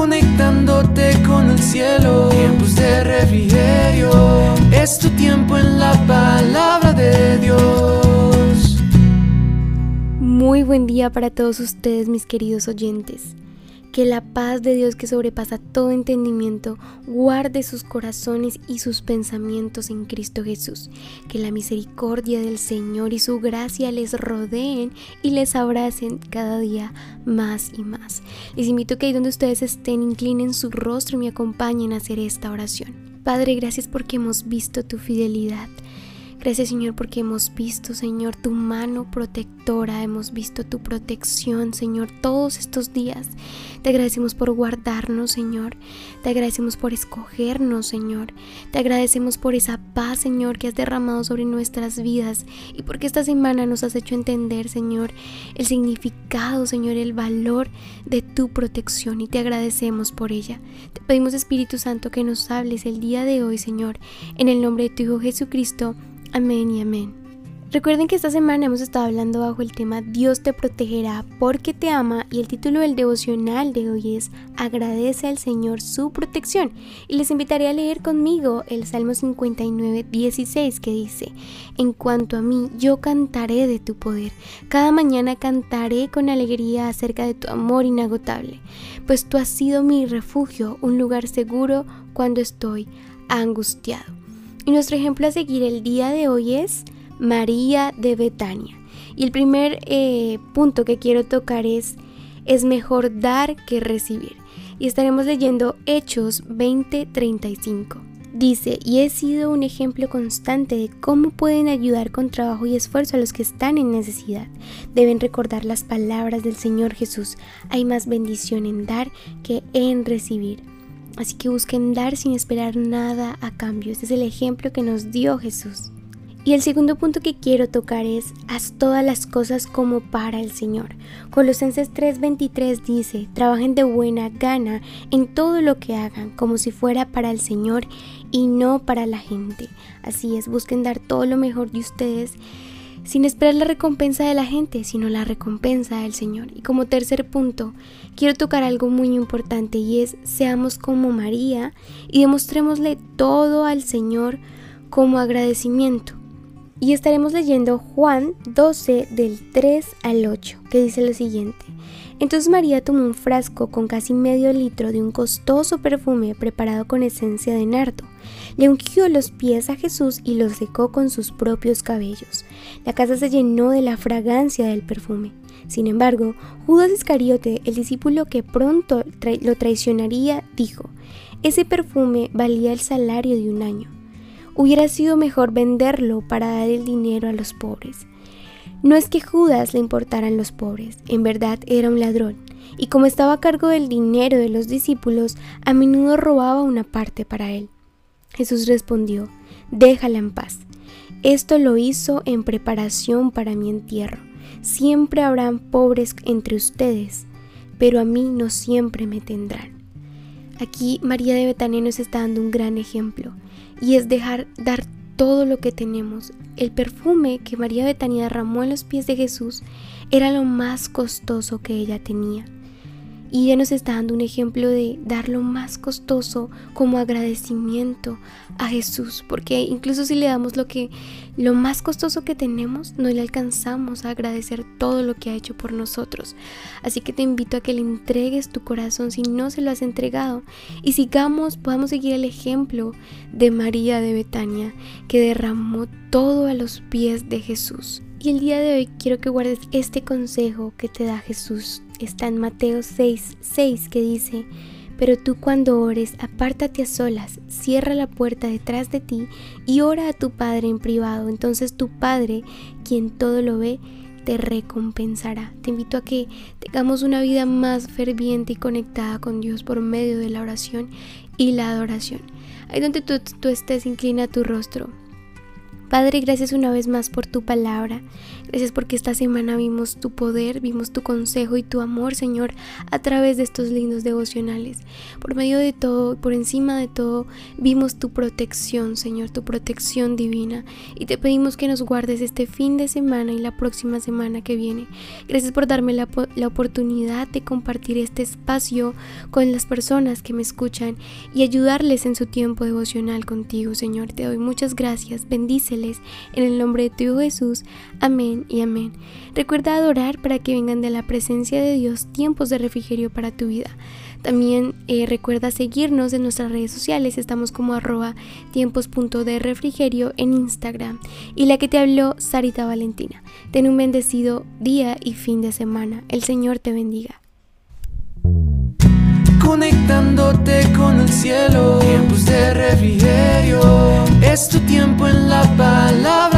conectándote con el cielo. Tiempos de refrigerio, es tu tiempo en la palabra de Dios. Muy buen día para todos ustedes, mis queridos oyentes. Que la paz de Dios que sobrepasa todo entendimiento guarde sus corazones y sus pensamientos en Cristo Jesús. Que la misericordia del Señor y su gracia les rodeen y les abracen cada día más y más. Les invito a que ahí donde ustedes estén inclinen su rostro y me acompañen a hacer esta oración. Padre, gracias porque hemos visto tu fidelidad. Gracias Señor porque hemos visto Señor tu mano protectora, hemos visto tu protección Señor todos estos días. Te agradecemos por guardarnos Señor, te agradecemos por escogernos Señor, te agradecemos por esa paz Señor que has derramado sobre nuestras vidas y porque esta semana nos has hecho entender Señor el significado Señor, el valor de tu protección y te agradecemos por ella. Te pedimos Espíritu Santo que nos hables el día de hoy Señor, en el nombre de tu Hijo Jesucristo. Amén y amén. Recuerden que esta semana hemos estado hablando bajo el tema Dios te protegerá porque te ama y el título del devocional de hoy es Agradece al Señor su protección y les invitaré a leer conmigo el Salmo 59, 16 que dice En cuanto a mí, yo cantaré de tu poder, cada mañana cantaré con alegría acerca de tu amor inagotable, pues tú has sido mi refugio, un lugar seguro cuando estoy angustiado. Y nuestro ejemplo a seguir el día de hoy es María de Betania. Y el primer eh, punto que quiero tocar es, es mejor dar que recibir. Y estaremos leyendo Hechos 20:35. Dice, y he sido un ejemplo constante de cómo pueden ayudar con trabajo y esfuerzo a los que están en necesidad. Deben recordar las palabras del Señor Jesús. Hay más bendición en dar que en recibir. Así que busquen dar sin esperar nada a cambio. Este es el ejemplo que nos dio Jesús. Y el segundo punto que quiero tocar es, haz todas las cosas como para el Señor. Colosenses 3:23 dice, trabajen de buena gana en todo lo que hagan, como si fuera para el Señor y no para la gente. Así es, busquen dar todo lo mejor de ustedes sin esperar la recompensa de la gente, sino la recompensa del Señor. Y como tercer punto, quiero tocar algo muy importante y es seamos como María y demostrémosle todo al Señor como agradecimiento. Y estaremos leyendo Juan 12 del 3 al 8, que dice lo siguiente. Entonces María tomó un frasco con casi medio litro de un costoso perfume preparado con esencia de nardo. Le ungió los pies a Jesús y los secó con sus propios cabellos. La casa se llenó de la fragancia del perfume. Sin embargo, Judas Iscariote, el discípulo que pronto lo traicionaría, dijo, ese perfume valía el salario de un año. Hubiera sido mejor venderlo para dar el dinero a los pobres. No es que Judas le importaran los pobres, en verdad era un ladrón, y como estaba a cargo del dinero de los discípulos, a menudo robaba una parte para él. Jesús respondió, déjala en paz. Esto lo hizo en preparación para mi entierro. Siempre habrán pobres entre ustedes, pero a mí no siempre me tendrán. Aquí María de Betania nos está dando un gran ejemplo, y es dejar dar todo lo que tenemos. El perfume que María Betania derramó en los pies de Jesús era lo más costoso que ella tenía. Y ella nos está dando un ejemplo de dar lo más costoso como agradecimiento a Jesús, porque incluso si le damos lo que lo más costoso que tenemos, no le alcanzamos a agradecer todo lo que ha hecho por nosotros. Así que te invito a que le entregues tu corazón si no se lo has entregado y sigamos, podamos seguir el ejemplo de María de Betania, que derramó todo a los pies de Jesús. Y el día de hoy quiero que guardes este consejo que te da Jesús. Está en Mateo 6, 6 que dice, pero tú cuando ores, apártate a solas, cierra la puerta detrás de ti y ora a tu Padre en privado. Entonces tu Padre, quien todo lo ve, te recompensará. Te invito a que tengamos una vida más ferviente y conectada con Dios por medio de la oración y la adoración. Ahí donde tú, tú estés, inclina tu rostro Padre, gracias una vez más por tu palabra. Gracias porque esta semana vimos tu poder, vimos tu consejo y tu amor, Señor, a través de estos lindos devocionales. Por medio de todo, por encima de todo, vimos tu protección, Señor, tu protección divina. Y te pedimos que nos guardes este fin de semana y la próxima semana que viene. Gracias por darme la, oportunidad de compartir este espacio con las personas que me escuchan y ayudarles en su tiempo devocional contigo, Señor. Te doy muchas gracias. En el nombre de tu Jesús. Amén y amén. Recuerda adorar para que vengan de la presencia de Dios tiempos de refrigerio para tu vida. También eh, recuerda seguirnos en nuestras redes sociales, estamos como arroba tiempos.de refrigerio en Instagram. Y la que te habló, Sarita Valentina. Ten un bendecido día y fin de semana. El Señor te bendiga. Conectándote con el cielo, tiempos de refrigerio. Es tu tiempo en la palabra.